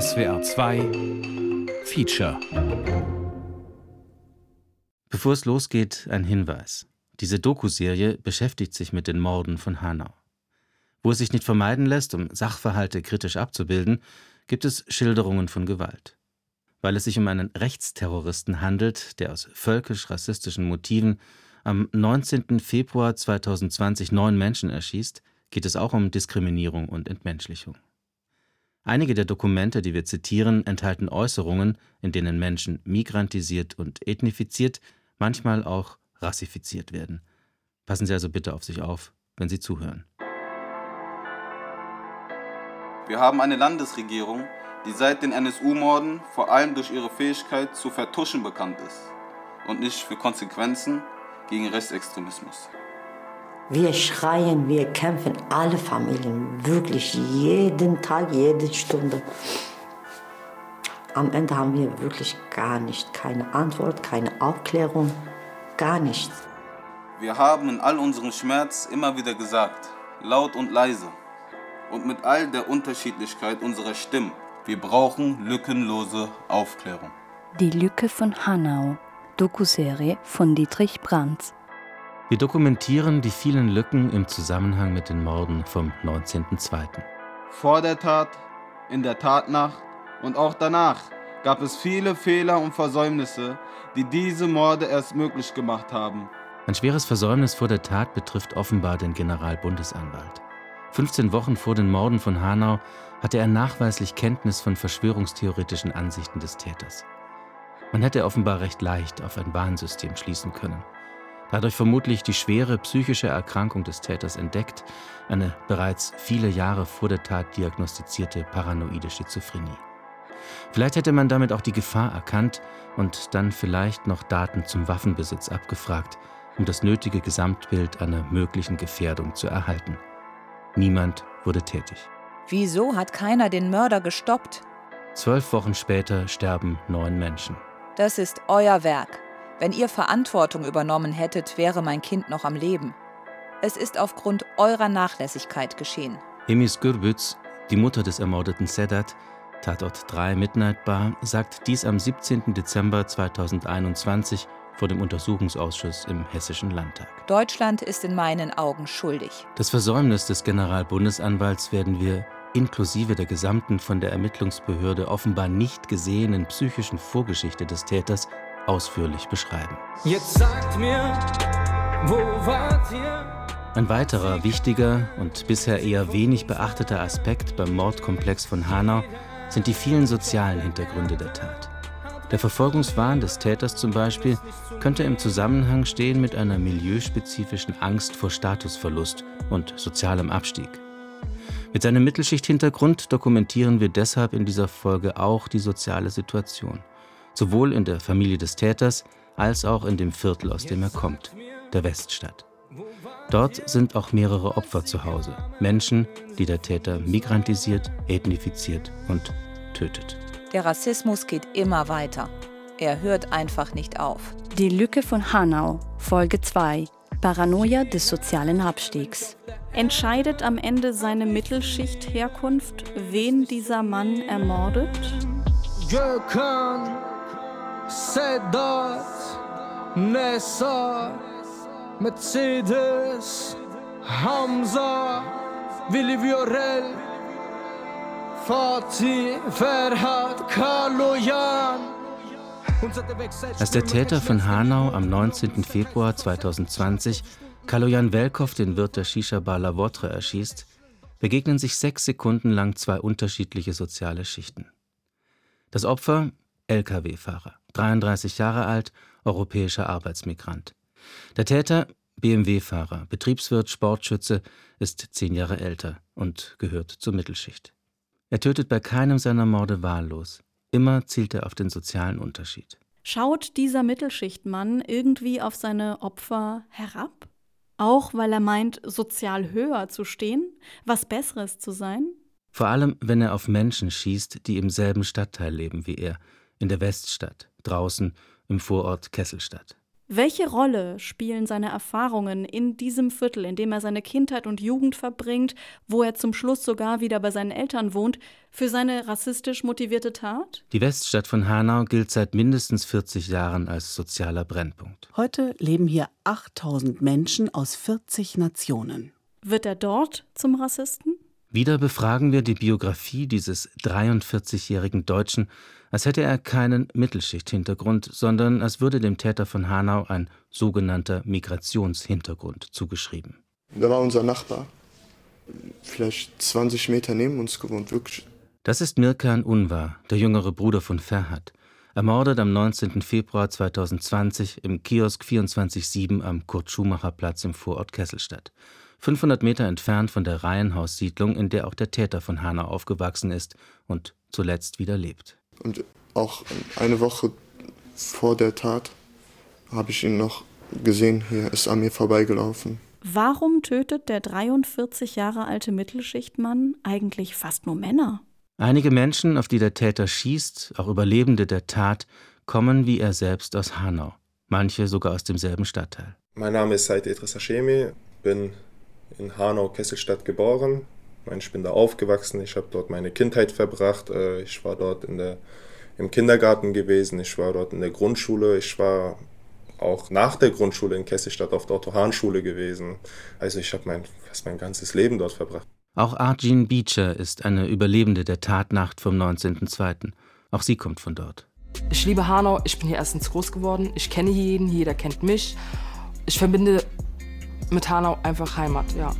SWR 2 Feature Bevor es losgeht, ein Hinweis. Diese Doku-Serie beschäftigt sich mit den Morden von Hanau. Wo es sich nicht vermeiden lässt, um Sachverhalte kritisch abzubilden, gibt es Schilderungen von Gewalt. Weil es sich um einen Rechtsterroristen handelt, der aus völkisch-rassistischen Motiven am 19. Februar 2020 neun Menschen erschießt, geht es auch um Diskriminierung und Entmenschlichung. Einige der Dokumente, die wir zitieren, enthalten Äußerungen, in denen Menschen migrantisiert und ethnifiziert, manchmal auch rassifiziert werden. Passen Sie also bitte auf sich auf, wenn Sie zuhören. Wir haben eine Landesregierung, die seit den NSU-Morden vor allem durch ihre Fähigkeit zu vertuschen bekannt ist und nicht für Konsequenzen gegen Rechtsextremismus. Wir schreien, wir kämpfen, alle Familien, wirklich jeden Tag, jede Stunde. Am Ende haben wir wirklich gar nicht, keine Antwort, keine Aufklärung, gar nichts. Wir haben in all unserem Schmerz immer wieder gesagt, laut und leise und mit all der Unterschiedlichkeit unserer Stimmen, wir brauchen lückenlose Aufklärung. Die Lücke von Hanau, Dokuserie von Dietrich Brandt. Wir dokumentieren die vielen Lücken im Zusammenhang mit den Morden vom 19.02. Vor der Tat, in der Tatnacht und auch danach gab es viele Fehler und Versäumnisse, die diese Morde erst möglich gemacht haben. Ein schweres Versäumnis vor der Tat betrifft offenbar den Generalbundesanwalt. 15 Wochen vor den Morden von Hanau hatte er nachweislich Kenntnis von verschwörungstheoretischen Ansichten des Täters. Man hätte offenbar recht leicht auf ein Warnsystem schließen können dadurch vermutlich die schwere psychische Erkrankung des Täters entdeckt, eine bereits viele Jahre vor der Tat diagnostizierte paranoide Schizophrenie. Vielleicht hätte man damit auch die Gefahr erkannt und dann vielleicht noch Daten zum Waffenbesitz abgefragt, um das nötige Gesamtbild einer möglichen Gefährdung zu erhalten. Niemand wurde tätig. Wieso hat keiner den Mörder gestoppt? Zwölf Wochen später sterben neun Menschen. Das ist euer Werk. Wenn ihr Verantwortung übernommen hättet, wäre mein Kind noch am Leben. Es ist aufgrund eurer Nachlässigkeit geschehen. Emis Gürbüz, die Mutter des ermordeten Sedat, Tatort 3 Midnight Bar, sagt dies am 17. Dezember 2021 vor dem Untersuchungsausschuss im Hessischen Landtag. Deutschland ist in meinen Augen schuldig. Das Versäumnis des Generalbundesanwalts werden wir inklusive der gesamten von der Ermittlungsbehörde offenbar nicht gesehenen psychischen Vorgeschichte des Täters ausführlich beschreiben. Jetzt sagt mir, wo wart ihr? Ein weiterer wichtiger und bisher eher wenig beachteter Aspekt beim Mordkomplex von Hanau sind die vielen sozialen Hintergründe der Tat. Der Verfolgungswahn des Täters zum Beispiel könnte im Zusammenhang stehen mit einer milieuspezifischen Angst vor Statusverlust und sozialem Abstieg. Mit seinem Mittelschichthintergrund dokumentieren wir deshalb in dieser Folge auch die soziale Situation sowohl in der Familie des Täters als auch in dem Viertel, aus dem er kommt, der Weststadt. Dort sind auch mehrere Opfer zu Hause, Menschen, die der Täter migrantisiert, ethnifiziert und tötet. Der Rassismus geht immer weiter. Er hört einfach nicht auf. Die Lücke von Hanau, Folge 2. Paranoia des sozialen Abstiegs. Entscheidet am Ende seine Mittelschicht-Herkunft, wen dieser Mann ermordet? Gökhan Sedat, Nessa, Mercedes, Hamza, Willi Viorel, Fatih, Ferhat, Kaloyan. Als der Täter von Hanau am 19. Februar 2020 Kaloyan Welkow, den Wirt der Shisha-Bar La Votre, erschießt, begegnen sich sechs Sekunden lang zwei unterschiedliche soziale Schichten. Das Opfer, Lkw-Fahrer, 33 Jahre alt, europäischer Arbeitsmigrant. Der Täter, BMW-Fahrer, Betriebswirt, Sportschütze, ist zehn Jahre älter und gehört zur Mittelschicht. Er tötet bei keinem seiner Morde wahllos. Immer zielt er auf den sozialen Unterschied. Schaut dieser Mittelschichtmann irgendwie auf seine Opfer herab? Auch weil er meint, sozial höher zu stehen, was Besseres zu sein? Vor allem, wenn er auf Menschen schießt, die im selben Stadtteil leben wie er in der Weststadt, draußen im Vorort Kesselstadt. Welche Rolle spielen seine Erfahrungen in diesem Viertel, in dem er seine Kindheit und Jugend verbringt, wo er zum Schluss sogar wieder bei seinen Eltern wohnt, für seine rassistisch motivierte Tat? Die Weststadt von Hanau gilt seit mindestens 40 Jahren als sozialer Brennpunkt. Heute leben hier 8000 Menschen aus 40 Nationen. Wird er dort zum Rassisten? Wieder befragen wir die Biografie dieses 43-jährigen Deutschen, als hätte er keinen Mittelschichthintergrund, sondern als würde dem Täter von Hanau ein sogenannter Migrationshintergrund zugeschrieben. Da war unser Nachbar, vielleicht 20 Meter neben uns gewohnt, wirklich. Das ist Mirkan Unvar, der jüngere Bruder von Ferhat, ermordet am 19. Februar 2020 im Kiosk 24-7 am Kurt-Schumacher-Platz im Vorort Kesselstadt. 500 Meter entfernt von der Reihenhaussiedlung, in der auch der Täter von Hanau aufgewachsen ist und zuletzt wieder lebt. Und auch eine Woche vor der Tat habe ich ihn noch gesehen. Hier ist an mir vorbeigelaufen. Warum tötet der 43 Jahre alte Mittelschichtmann eigentlich fast nur Männer? Einige Menschen, auf die der Täter schießt, auch Überlebende der Tat, kommen wie er selbst aus Hanau. Manche sogar aus demselben Stadtteil. Mein Name ist Said Idris Hashemi, bin in Hanau-Kesselstadt geboren, ich bin da aufgewachsen, ich habe dort meine Kindheit verbracht, äh, ich war dort in der, im Kindergarten gewesen, ich war dort in der Grundschule, ich war auch nach der Grundschule in Kesselstadt auf der Otto-Hahn-Schule gewesen. Also ich habe mein, fast mein ganzes Leben dort verbracht. Auch Arjin Beecher ist eine Überlebende der Tatnacht vom 19.02. Auch sie kommt von dort. Ich liebe Hanau, ich bin hier erstens groß geworden, ich kenne jeden, jeder kennt mich. Ich verbinde mit Hanau einfach Heimat, ja.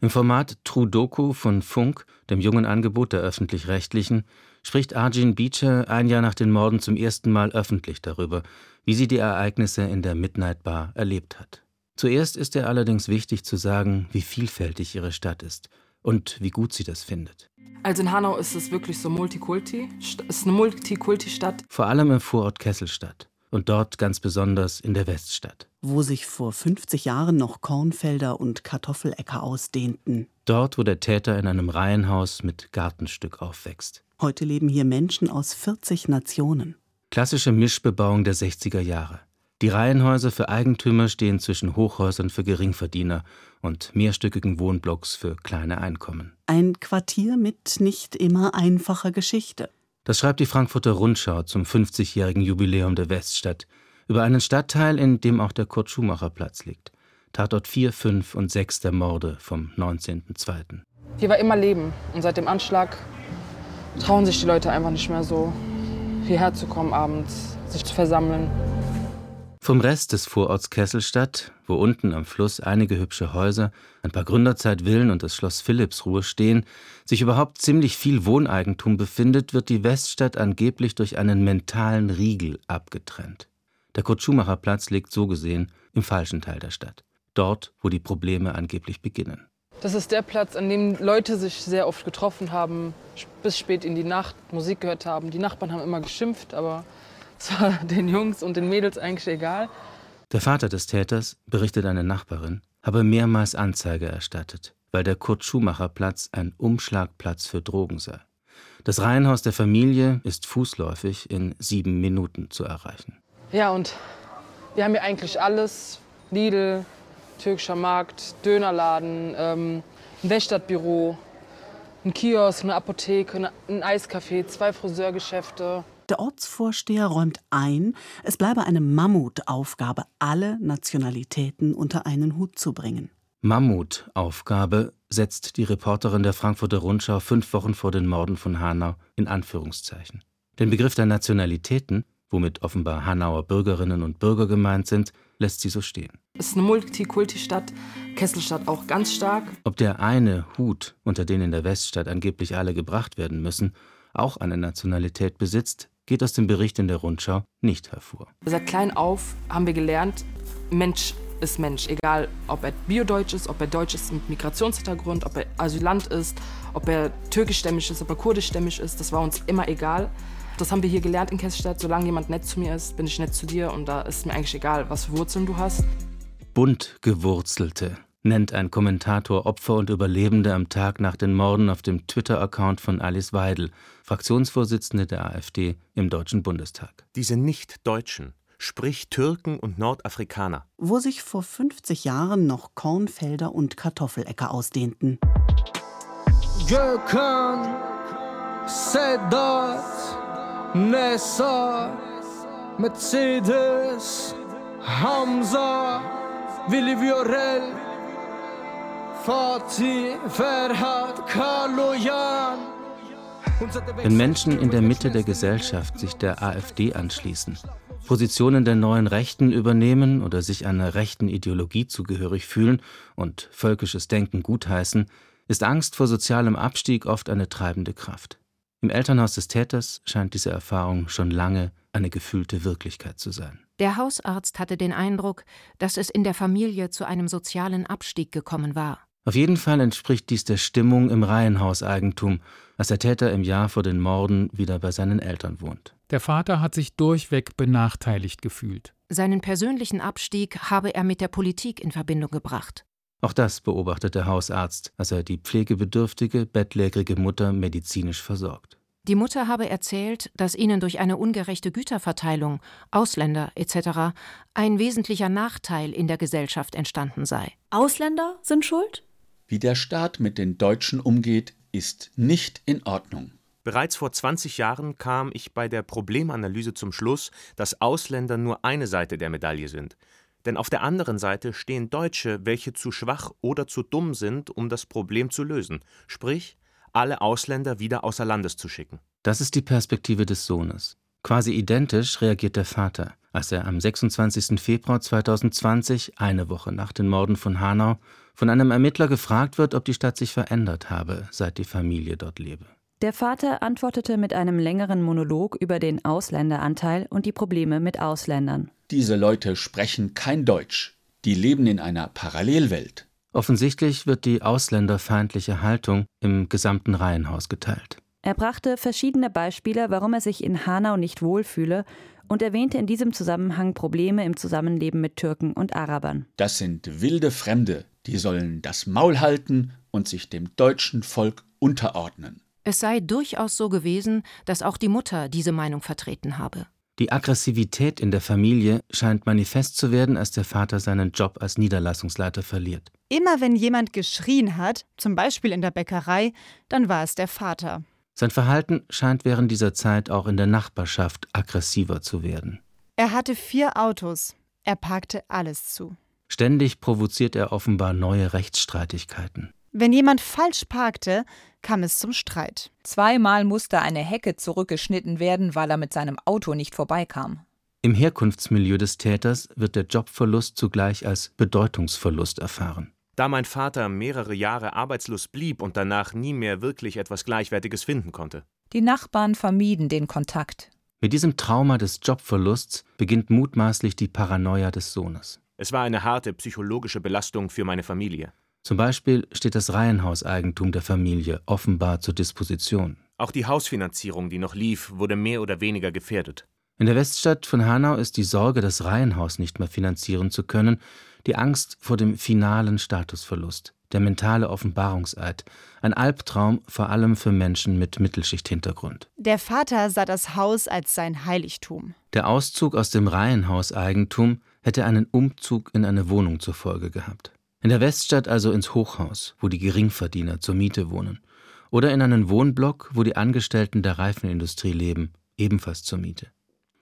Im Format True Doku von Funk, dem jungen Angebot der öffentlich-rechtlichen, spricht Arjin Beecher ein Jahr nach den Morden zum ersten Mal öffentlich darüber, wie sie die Ereignisse in der Midnight Bar erlebt hat. Zuerst ist ihr allerdings wichtig zu sagen, wie vielfältig ihre Stadt ist und wie gut sie das findet. Also in Hanau ist es wirklich so Multikulti. Es ist eine Multikulti-Stadt. Vor allem im Vorort Kesselstadt und dort ganz besonders in der Weststadt. Wo sich vor 50 Jahren noch Kornfelder und Kartoffeläcker ausdehnten. Dort, wo der Täter in einem Reihenhaus mit Gartenstück aufwächst. Heute leben hier Menschen aus 40 Nationen. Klassische Mischbebauung der 60er Jahre. Die Reihenhäuser für Eigentümer stehen zwischen Hochhäusern für Geringverdiener und mehrstöckigen Wohnblocks für kleine Einkommen. Ein Quartier mit nicht immer einfacher Geschichte. Das schreibt die Frankfurter Rundschau zum 50-jährigen Jubiläum der Weststadt über einen Stadtteil, in dem auch der Kurt-Schumacher-Platz liegt. Tatort 4, 5 und 6 der Morde vom 19.02. Hier war immer Leben und seit dem Anschlag trauen sich die Leute einfach nicht mehr so hierher zu kommen abends, sich zu versammeln. Vom Rest des Vororts Kesselstadt, wo unten am Fluss einige hübsche Häuser, ein paar Gründerzeitvillen und das Schloss Philippsruhe stehen, sich überhaupt ziemlich viel Wohneigentum befindet, wird die Weststadt angeblich durch einen mentalen Riegel abgetrennt. Der Kurt-Schumacher-Platz liegt so gesehen im falschen Teil der Stadt, dort, wo die Probleme angeblich beginnen. Das ist der Platz, an dem Leute sich sehr oft getroffen haben, bis spät in die Nacht Musik gehört haben. Die Nachbarn haben immer geschimpft, aber es war den Jungs und den Mädels eigentlich egal. Der Vater des Täters, berichtet eine Nachbarin, habe mehrmals Anzeige erstattet, weil der Kurt-Schumacher-Platz ein Umschlagplatz für Drogen sei. Das Reihenhaus der Familie ist fußläufig in sieben Minuten zu erreichen. Ja, und wir haben hier eigentlich alles. Lidl, türkischer Markt, Dönerladen, ähm, ein Wächtertbüro, ein Kiosk, eine Apotheke, ein Eiscafé, zwei Friseurgeschäfte. Der Ortsvorsteher räumt ein, es bleibe eine Mammutaufgabe, alle Nationalitäten unter einen Hut zu bringen. Mammutaufgabe setzt die Reporterin der Frankfurter Rundschau fünf Wochen vor den Morden von Hanau in Anführungszeichen. Den Begriff der Nationalitäten, womit offenbar Hanauer Bürgerinnen und Bürger gemeint sind, lässt sie so stehen. Es ist eine Multikulti-Stadt, Kesselstadt auch ganz stark. Ob der eine Hut, unter den in der Weststadt angeblich alle gebracht werden müssen, auch eine Nationalität besitzt, geht aus dem Bericht in der Rundschau nicht hervor. Seit klein auf haben wir gelernt, Mensch ist Mensch, egal ob er biodeutsch ist, ob er deutsch ist mit Migrationshintergrund, ob er Asylant ist, ob er türkischstämmig ist, ob er kurdischstämmig ist, das war uns immer egal. Das haben wir hier gelernt in Kesselstadt. Solange jemand nett zu mir ist, bin ich nett zu dir und da ist mir eigentlich egal, was für Wurzeln du hast. Bunt gewurzelte nennt ein Kommentator Opfer und Überlebende am Tag nach den Morden auf dem Twitter-Account von Alice Weidel, Fraktionsvorsitzende der AfD im Deutschen Bundestag. Diese Nicht-Deutschen sprich Türken und Nordafrikaner. Wo sich vor 50 Jahren noch Kornfelder und Kartoffeläcker ausdehnten. Gökhan, Sedat, Nessa, Mercedes, Hamza, Willi Viorel. Wenn Menschen in der Mitte der Gesellschaft sich der AfD anschließen, Positionen der neuen Rechten übernehmen oder sich einer rechten Ideologie zugehörig fühlen und völkisches Denken gutheißen, ist Angst vor sozialem Abstieg oft eine treibende Kraft. Im Elternhaus des Täters scheint diese Erfahrung schon lange eine gefühlte Wirklichkeit zu sein. Der Hausarzt hatte den Eindruck, dass es in der Familie zu einem sozialen Abstieg gekommen war. Auf jeden Fall entspricht dies der Stimmung im Reihenhauseigentum, als der Täter im Jahr vor den Morden wieder bei seinen Eltern wohnt. Der Vater hat sich durchweg benachteiligt gefühlt. Seinen persönlichen Abstieg habe er mit der Politik in Verbindung gebracht. Auch das beobachtet der Hausarzt, als er die pflegebedürftige, bettlägerige Mutter medizinisch versorgt. Die Mutter habe erzählt, dass ihnen durch eine ungerechte Güterverteilung, Ausländer etc. ein wesentlicher Nachteil in der Gesellschaft entstanden sei. Ausländer sind schuld? Wie der Staat mit den Deutschen umgeht, ist nicht in Ordnung. Bereits vor 20 Jahren kam ich bei der Problemanalyse zum Schluss, dass Ausländer nur eine Seite der Medaille sind. Denn auf der anderen Seite stehen Deutsche, welche zu schwach oder zu dumm sind, um das Problem zu lösen. Sprich, alle Ausländer wieder außer Landes zu schicken. Das ist die Perspektive des Sohnes. Quasi identisch reagiert der Vater, als er am 26. Februar 2020, eine Woche nach den Morden von Hanau, von einem Ermittler gefragt wird, ob die Stadt sich verändert habe, seit die Familie dort lebe. Der Vater antwortete mit einem längeren Monolog über den Ausländeranteil und die Probleme mit Ausländern. Diese Leute sprechen kein Deutsch. Die leben in einer Parallelwelt. Offensichtlich wird die ausländerfeindliche Haltung im gesamten Reihenhaus geteilt. Er brachte verschiedene Beispiele, warum er sich in Hanau nicht wohlfühle und erwähnte in diesem Zusammenhang Probleme im Zusammenleben mit Türken und Arabern. Das sind wilde Fremde, die sollen das Maul halten und sich dem deutschen Volk unterordnen. Es sei durchaus so gewesen, dass auch die Mutter diese Meinung vertreten habe. Die Aggressivität in der Familie scheint manifest zu werden, als der Vater seinen Job als Niederlassungsleiter verliert. Immer wenn jemand geschrien hat, zum Beispiel in der Bäckerei, dann war es der Vater. Sein Verhalten scheint während dieser Zeit auch in der Nachbarschaft aggressiver zu werden. Er hatte vier Autos. Er parkte alles zu. Ständig provoziert er offenbar neue Rechtsstreitigkeiten. Wenn jemand falsch parkte, kam es zum Streit. Zweimal musste eine Hecke zurückgeschnitten werden, weil er mit seinem Auto nicht vorbeikam. Im Herkunftsmilieu des Täters wird der Jobverlust zugleich als Bedeutungsverlust erfahren. Da mein Vater mehrere Jahre arbeitslos blieb und danach nie mehr wirklich etwas Gleichwertiges finden konnte. Die Nachbarn vermieden den Kontakt. Mit diesem Trauma des Jobverlusts beginnt mutmaßlich die Paranoia des Sohnes. Es war eine harte psychologische Belastung für meine Familie. Zum Beispiel steht das Reihenhauseigentum der Familie offenbar zur Disposition. Auch die Hausfinanzierung, die noch lief, wurde mehr oder weniger gefährdet. In der Weststadt von Hanau ist die Sorge, das Reihenhaus nicht mehr finanzieren zu können, die Angst vor dem finalen Statusverlust, der mentale Offenbarungseid, ein Albtraum vor allem für Menschen mit Mittelschichthintergrund. Der Vater sah das Haus als sein Heiligtum. Der Auszug aus dem Reihenhauseigentum hätte einen Umzug in eine Wohnung zur Folge gehabt. In der Weststadt also ins Hochhaus, wo die Geringverdiener zur Miete wohnen. Oder in einen Wohnblock, wo die Angestellten der Reifenindustrie leben, ebenfalls zur Miete.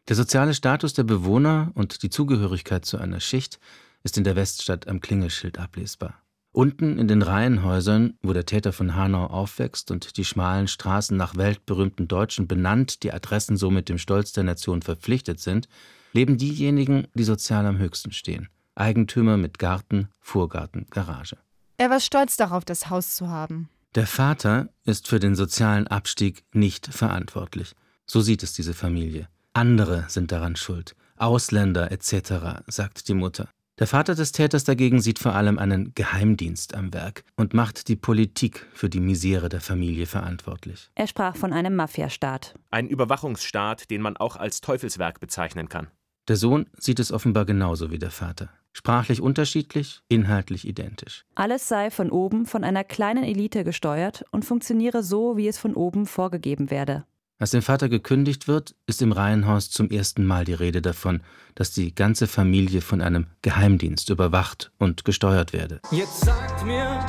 Der soziale Status der Bewohner und die Zugehörigkeit zu einer Schicht ist in der Weststadt am Klingelschild ablesbar. Unten in den Reihenhäusern, wo der Täter von Hanau aufwächst und die schmalen Straßen nach weltberühmten Deutschen benannt, die Adressen somit dem Stolz der Nation verpflichtet sind, leben diejenigen, die sozial am höchsten stehen. Eigentümer mit Garten, Vorgarten, Garage. Er war stolz darauf, das Haus zu haben. Der Vater ist für den sozialen Abstieg nicht verantwortlich. So sieht es diese Familie. Andere sind daran schuld. Ausländer etc., sagt die Mutter. Der Vater des Täters dagegen sieht vor allem einen Geheimdienst am Werk und macht die Politik für die Misere der Familie verantwortlich. Er sprach von einem Mafiastaat. Ein Überwachungsstaat, den man auch als Teufelswerk bezeichnen kann. Der Sohn sieht es offenbar genauso wie der Vater. Sprachlich unterschiedlich, inhaltlich identisch. Alles sei von oben von einer kleinen Elite gesteuert und funktioniere so, wie es von oben vorgegeben werde. Als dem Vater gekündigt wird, ist im Reihenhaus zum ersten Mal die Rede davon, dass die ganze Familie von einem Geheimdienst überwacht und gesteuert werde. Jetzt sagt mir,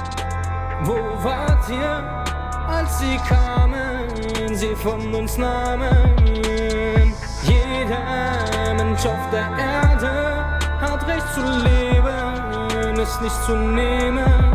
wo wart ihr, als sie kamen, sie von uns nahmen? Jeder Mensch auf der Erde hat Recht zu leben, es nicht zu nehmen.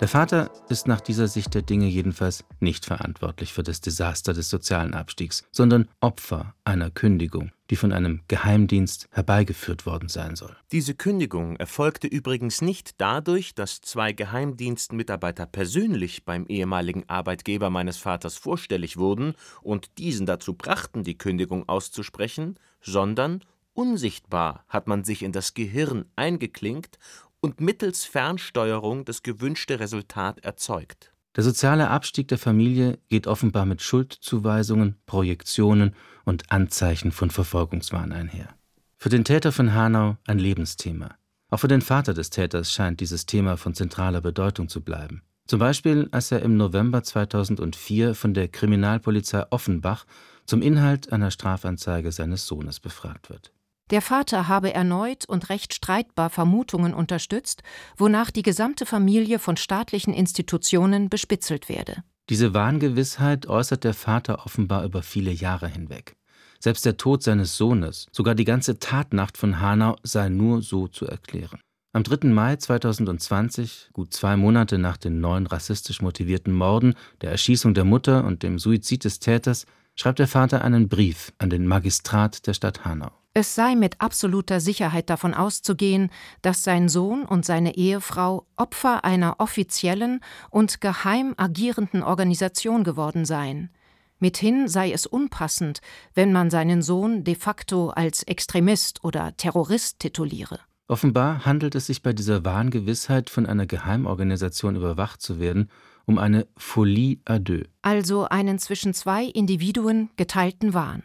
Der Vater ist nach dieser Sicht der Dinge jedenfalls nicht verantwortlich für das Desaster des sozialen Abstiegs, sondern Opfer einer Kündigung, die von einem Geheimdienst herbeigeführt worden sein soll. Diese Kündigung erfolgte übrigens nicht dadurch, dass zwei Geheimdienstmitarbeiter persönlich beim ehemaligen Arbeitgeber meines Vaters vorstellig wurden und diesen dazu brachten, die Kündigung auszusprechen, sondern unsichtbar hat man sich in das Gehirn eingeklinkt und mittels Fernsteuerung das gewünschte Resultat erzeugt. Der soziale Abstieg der Familie geht offenbar mit Schuldzuweisungen, Projektionen und Anzeichen von Verfolgungswahn einher. Für den Täter von Hanau ein Lebensthema. Auch für den Vater des Täters scheint dieses Thema von zentraler Bedeutung zu bleiben. Zum Beispiel, als er im November 2004 von der Kriminalpolizei Offenbach zum Inhalt einer Strafanzeige seines Sohnes befragt wird. Der Vater habe erneut und recht streitbar Vermutungen unterstützt, wonach die gesamte Familie von staatlichen Institutionen bespitzelt werde. Diese Wahngewissheit äußert der Vater offenbar über viele Jahre hinweg. Selbst der Tod seines Sohnes, sogar die ganze Tatnacht von Hanau sei nur so zu erklären. Am 3. Mai 2020, gut zwei Monate nach den neuen rassistisch motivierten Morden, der Erschießung der Mutter und dem Suizid des Täters, schreibt der Vater einen Brief an den Magistrat der Stadt Hanau. Es sei mit absoluter Sicherheit davon auszugehen, dass sein Sohn und seine Ehefrau Opfer einer offiziellen und geheim agierenden Organisation geworden seien. Mithin sei es unpassend, wenn man seinen Sohn de facto als Extremist oder Terrorist tituliere. Offenbar handelt es sich bei dieser Wahngewissheit, von einer Geheimorganisation überwacht zu werden, um eine Folie à deux. Also einen zwischen zwei Individuen geteilten Wahn.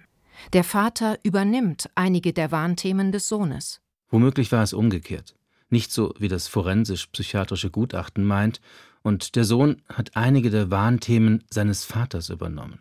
Der Vater übernimmt einige der Warnthemen des Sohnes. Womöglich war es umgekehrt. Nicht so, wie das forensisch-psychiatrische Gutachten meint, und der Sohn hat einige der Warnthemen seines Vaters übernommen.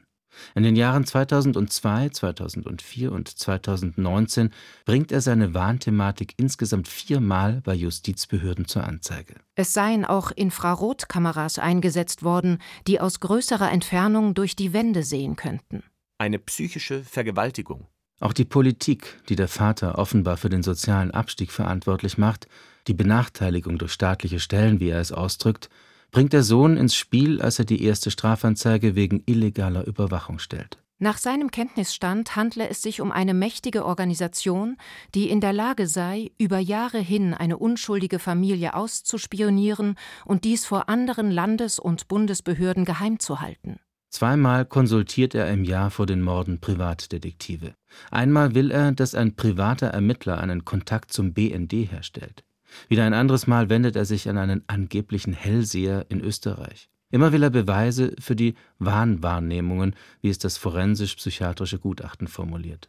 In den Jahren 2002, 2004 und 2019 bringt er seine Warnthematik insgesamt viermal bei Justizbehörden zur Anzeige. Es seien auch Infrarotkameras eingesetzt worden, die aus größerer Entfernung durch die Wände sehen könnten eine psychische Vergewaltigung. Auch die Politik, die der Vater offenbar für den sozialen Abstieg verantwortlich macht, die Benachteiligung durch staatliche Stellen, wie er es ausdrückt, bringt der Sohn ins Spiel, als er die erste Strafanzeige wegen illegaler Überwachung stellt. Nach seinem Kenntnisstand handle es sich um eine mächtige Organisation, die in der Lage sei, über Jahre hin eine unschuldige Familie auszuspionieren und dies vor anderen Landes- und Bundesbehörden geheim zu halten. Zweimal konsultiert er im Jahr vor den Morden Privatdetektive. Einmal will er, dass ein privater Ermittler einen Kontakt zum BND herstellt. Wieder ein anderes Mal wendet er sich an einen angeblichen Hellseher in Österreich. Immer will er Beweise für die Wahnwahrnehmungen, wie es das forensisch-psychiatrische Gutachten formuliert.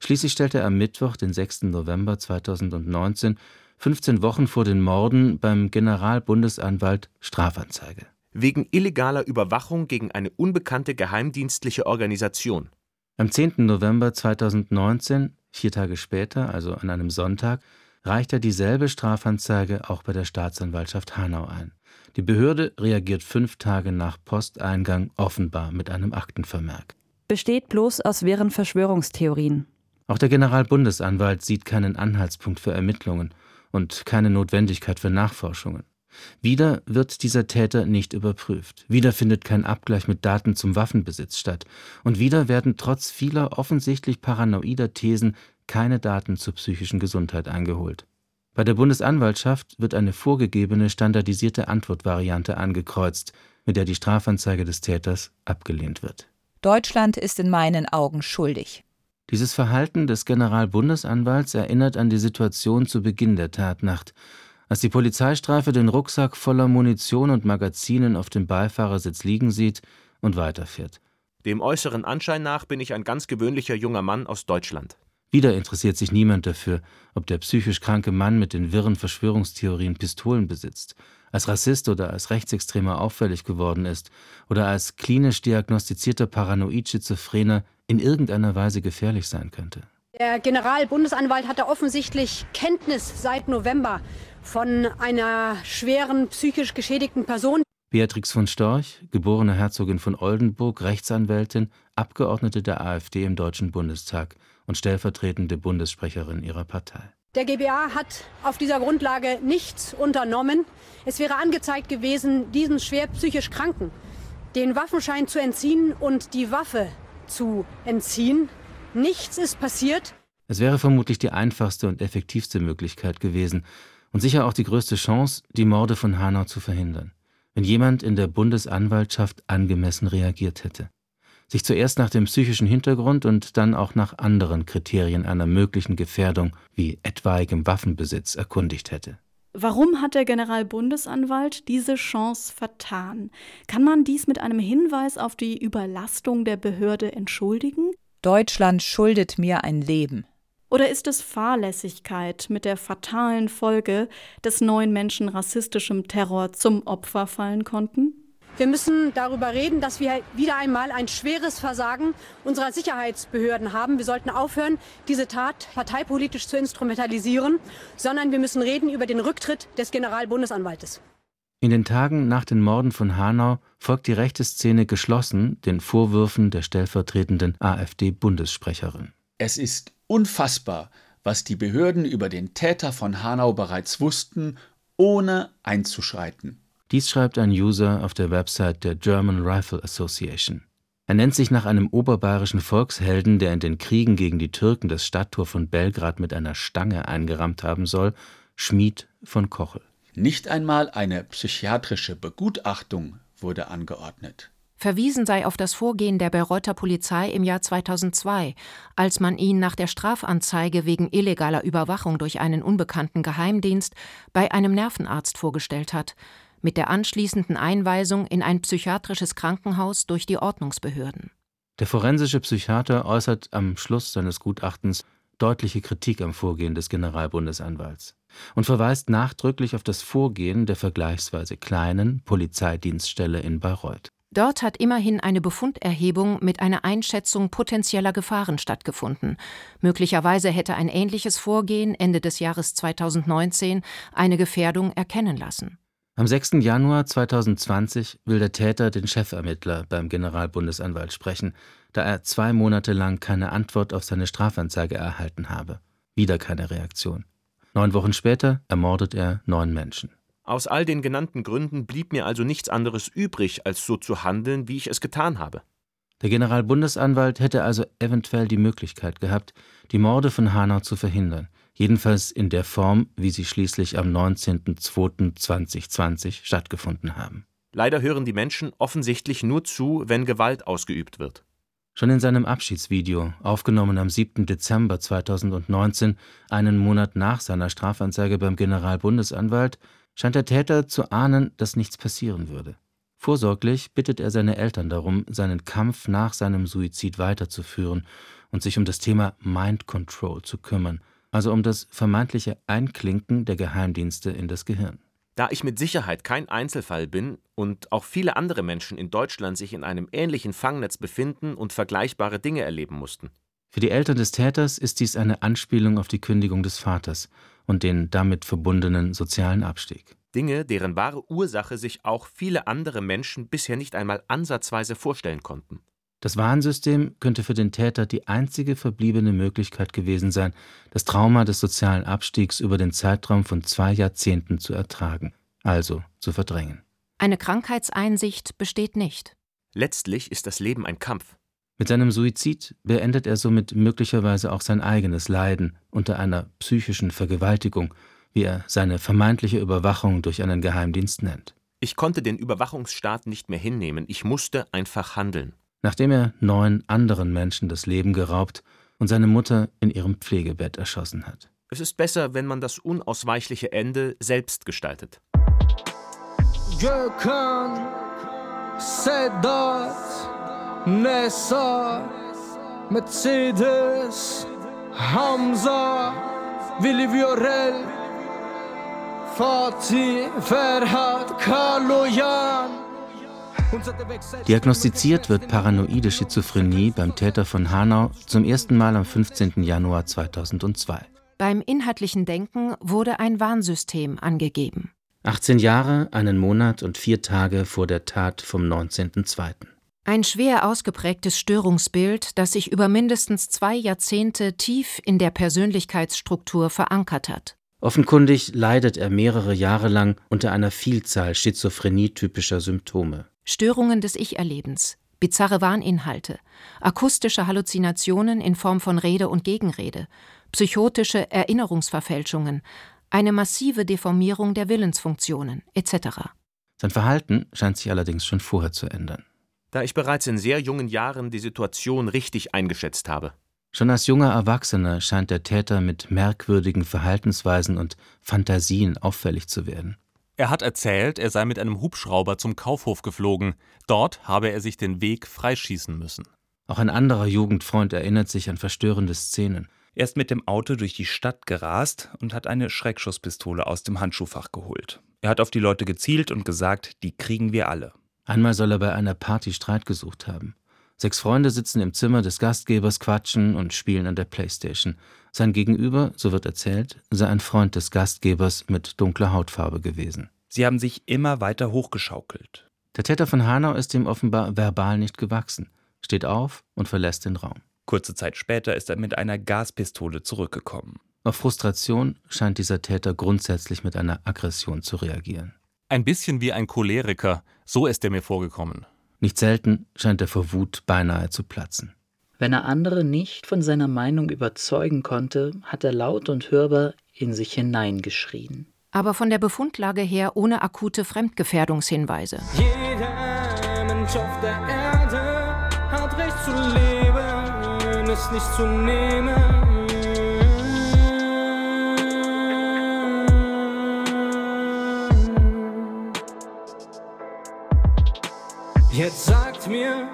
Schließlich stellt er am Mittwoch, den 6. November 2019, 15 Wochen vor den Morden beim Generalbundesanwalt Strafanzeige wegen illegaler Überwachung gegen eine unbekannte geheimdienstliche Organisation. Am 10. November 2019, vier Tage später, also an einem Sonntag, reicht er dieselbe Strafanzeige auch bei der Staatsanwaltschaft Hanau ein. Die Behörde reagiert fünf Tage nach Posteingang offenbar mit einem Aktenvermerk. Besteht bloß aus wirren Verschwörungstheorien. Auch der Generalbundesanwalt sieht keinen Anhaltspunkt für Ermittlungen und keine Notwendigkeit für Nachforschungen. Wieder wird dieser Täter nicht überprüft. Wieder findet kein Abgleich mit Daten zum Waffenbesitz statt. Und wieder werden trotz vieler offensichtlich paranoider Thesen keine Daten zur psychischen Gesundheit eingeholt. Bei der Bundesanwaltschaft wird eine vorgegebene standardisierte Antwortvariante angekreuzt, mit der die Strafanzeige des Täters abgelehnt wird. Deutschland ist in meinen Augen schuldig. Dieses Verhalten des Generalbundesanwalts erinnert an die Situation zu Beginn der Tatnacht, als die Polizeistreife den Rucksack voller Munition und Magazinen auf dem Beifahrersitz liegen sieht und weiterfährt. Dem äußeren Anschein nach bin ich ein ganz gewöhnlicher junger Mann aus Deutschland. Wieder interessiert sich niemand dafür, ob der psychisch kranke Mann mit den wirren Verschwörungstheorien Pistolen besitzt. als Rassist oder als Rechtsextremer auffällig geworden ist oder als klinisch diagnostizierter Paranoid-Schizophrener in irgendeiner Weise gefährlich sein könnte. Der Generalbundesanwalt hatte offensichtlich Kenntnis seit November von einer schweren psychisch geschädigten Person. Beatrix von Storch, geborene Herzogin von Oldenburg, Rechtsanwältin, Abgeordnete der AfD im Deutschen Bundestag und stellvertretende Bundessprecherin ihrer Partei. Der GBA hat auf dieser Grundlage nichts unternommen. Es wäre angezeigt gewesen, diesen schwer psychisch Kranken den Waffenschein zu entziehen und die Waffe zu entziehen. Nichts ist passiert. Es wäre vermutlich die einfachste und effektivste Möglichkeit gewesen und sicher auch die größte Chance, die Morde von Hanau zu verhindern, wenn jemand in der Bundesanwaltschaft angemessen reagiert hätte sich zuerst nach dem psychischen Hintergrund und dann auch nach anderen Kriterien einer möglichen Gefährdung wie etwaigem Waffenbesitz erkundigt hätte. Warum hat der Generalbundesanwalt diese Chance vertan? Kann man dies mit einem Hinweis auf die Überlastung der Behörde entschuldigen? Deutschland schuldet mir ein Leben. Oder ist es Fahrlässigkeit mit der fatalen Folge, dass neun Menschen rassistischem Terror zum Opfer fallen konnten? Wir müssen darüber reden, dass wir wieder einmal ein schweres Versagen unserer Sicherheitsbehörden haben. Wir sollten aufhören, diese Tat parteipolitisch zu instrumentalisieren, sondern wir müssen reden über den Rücktritt des Generalbundesanwaltes. In den Tagen nach den Morden von Hanau folgt die rechte Szene geschlossen den Vorwürfen der stellvertretenden AfD-Bundessprecherin. Es ist unfassbar, was die Behörden über den Täter von Hanau bereits wussten, ohne einzuschreiten. Dies schreibt ein User auf der Website der German Rifle Association. Er nennt sich nach einem oberbayerischen Volkshelden, der in den Kriegen gegen die Türken das Stadttor von Belgrad mit einer Stange eingerammt haben soll, Schmied von Kochel. Nicht einmal eine psychiatrische Begutachtung wurde angeordnet. Verwiesen sei auf das Vorgehen der Bayreuther Polizei im Jahr 2002, als man ihn nach der Strafanzeige wegen illegaler Überwachung durch einen unbekannten Geheimdienst bei einem Nervenarzt vorgestellt hat mit der anschließenden Einweisung in ein psychiatrisches Krankenhaus durch die Ordnungsbehörden. Der forensische Psychiater äußert am Schluss seines Gutachtens deutliche Kritik am Vorgehen des Generalbundesanwalts und verweist nachdrücklich auf das Vorgehen der vergleichsweise kleinen Polizeidienststelle in Bayreuth. Dort hat immerhin eine Befunderhebung mit einer Einschätzung potenzieller Gefahren stattgefunden. Möglicherweise hätte ein ähnliches Vorgehen Ende des Jahres 2019 eine Gefährdung erkennen lassen. Am 6. Januar 2020 will der Täter den Chefermittler beim Generalbundesanwalt sprechen, da er zwei Monate lang keine Antwort auf seine Strafanzeige erhalten habe. Wieder keine Reaktion. Neun Wochen später ermordet er neun Menschen. Aus all den genannten Gründen blieb mir also nichts anderes übrig, als so zu handeln, wie ich es getan habe. Der Generalbundesanwalt hätte also eventuell die Möglichkeit gehabt, die Morde von Hanau zu verhindern, jedenfalls in der Form, wie sie schließlich am 19.02.2020 stattgefunden haben. Leider hören die Menschen offensichtlich nur zu, wenn Gewalt ausgeübt wird. Schon in seinem Abschiedsvideo, aufgenommen am 7. Dezember 2019, einen Monat nach seiner Strafanzeige beim Generalbundesanwalt, scheint der Täter zu ahnen, dass nichts passieren würde. Vorsorglich bittet er seine Eltern darum, seinen Kampf nach seinem Suizid weiterzuführen und sich um das Thema Mind Control zu kümmern, also um das vermeintliche Einklinken der Geheimdienste in das Gehirn. Da ich mit Sicherheit kein Einzelfall bin und auch viele andere Menschen in Deutschland sich in einem ähnlichen Fangnetz befinden und vergleichbare Dinge erleben mussten. Für die Eltern des Täters ist dies eine Anspielung auf die Kündigung des Vaters und den damit verbundenen sozialen Abstieg. Dinge, deren wahre Ursache sich auch viele andere Menschen bisher nicht einmal ansatzweise vorstellen konnten. Das Warnsystem könnte für den Täter die einzige verbliebene Möglichkeit gewesen sein, das Trauma des sozialen Abstiegs über den Zeitraum von zwei Jahrzehnten zu ertragen, also zu verdrängen. Eine Krankheitseinsicht besteht nicht. Letztlich ist das Leben ein Kampf. Mit seinem Suizid beendet er somit möglicherweise auch sein eigenes Leiden unter einer psychischen Vergewaltigung, wie er seine vermeintliche Überwachung durch einen Geheimdienst nennt. Ich konnte den Überwachungsstaat nicht mehr hinnehmen, ich musste einfach handeln nachdem er neun anderen Menschen das Leben geraubt und seine Mutter in ihrem Pflegebett erschossen hat. Es ist besser, wenn man das unausweichliche Ende selbst gestaltet. Gökhan, Sedat, Nessa, Mercedes, Hamza, Willi Viorel, Fatih, Ferhat, Kaloyan. Diagnostiziert wird paranoide Schizophrenie beim Täter von Hanau zum ersten Mal am 15. Januar 2002. Beim inhaltlichen Denken wurde ein Warnsystem angegeben. 18 Jahre, einen Monat und vier Tage vor der Tat vom 19.02. Ein schwer ausgeprägtes Störungsbild, das sich über mindestens zwei Jahrzehnte tief in der Persönlichkeitsstruktur verankert hat. Offenkundig leidet er mehrere Jahre lang unter einer Vielzahl schizophrenie-typischer Symptome. Störungen des Ich-Erlebens, bizarre Wahninhalte, akustische Halluzinationen in Form von Rede und Gegenrede, psychotische Erinnerungsverfälschungen, eine massive Deformierung der Willensfunktionen etc. Sein Verhalten scheint sich allerdings schon vorher zu ändern. Da ich bereits in sehr jungen Jahren die Situation richtig eingeschätzt habe. Schon als junger Erwachsener scheint der Täter mit merkwürdigen Verhaltensweisen und Fantasien auffällig zu werden. Er hat erzählt, er sei mit einem Hubschrauber zum Kaufhof geflogen. Dort habe er sich den Weg freischießen müssen. Auch ein anderer Jugendfreund erinnert sich an verstörende Szenen. Er ist mit dem Auto durch die Stadt gerast und hat eine Schreckschusspistole aus dem Handschuhfach geholt. Er hat auf die Leute gezielt und gesagt, die kriegen wir alle. Einmal soll er bei einer Party Streit gesucht haben. Sechs Freunde sitzen im Zimmer des Gastgebers, quatschen und spielen an der Playstation. Sein Gegenüber, so wird erzählt, sei ein Freund des Gastgebers mit dunkler Hautfarbe gewesen. Sie haben sich immer weiter hochgeschaukelt. Der Täter von Hanau ist ihm offenbar verbal nicht gewachsen, steht auf und verlässt den Raum. Kurze Zeit später ist er mit einer Gaspistole zurückgekommen. Auf Frustration scheint dieser Täter grundsätzlich mit einer Aggression zu reagieren. Ein bisschen wie ein Choleriker, so ist er mir vorgekommen. Nicht selten scheint er vor Wut beinahe zu platzen. Wenn er andere nicht von seiner Meinung überzeugen konnte, hat er laut und hörbar in sich hineingeschrien. Aber von der Befundlage her ohne akute Fremdgefährdungshinweise. Jeder Mensch auf der Erde hat Recht zu leben, es nicht zu nehmen. Jetzt sagt mir,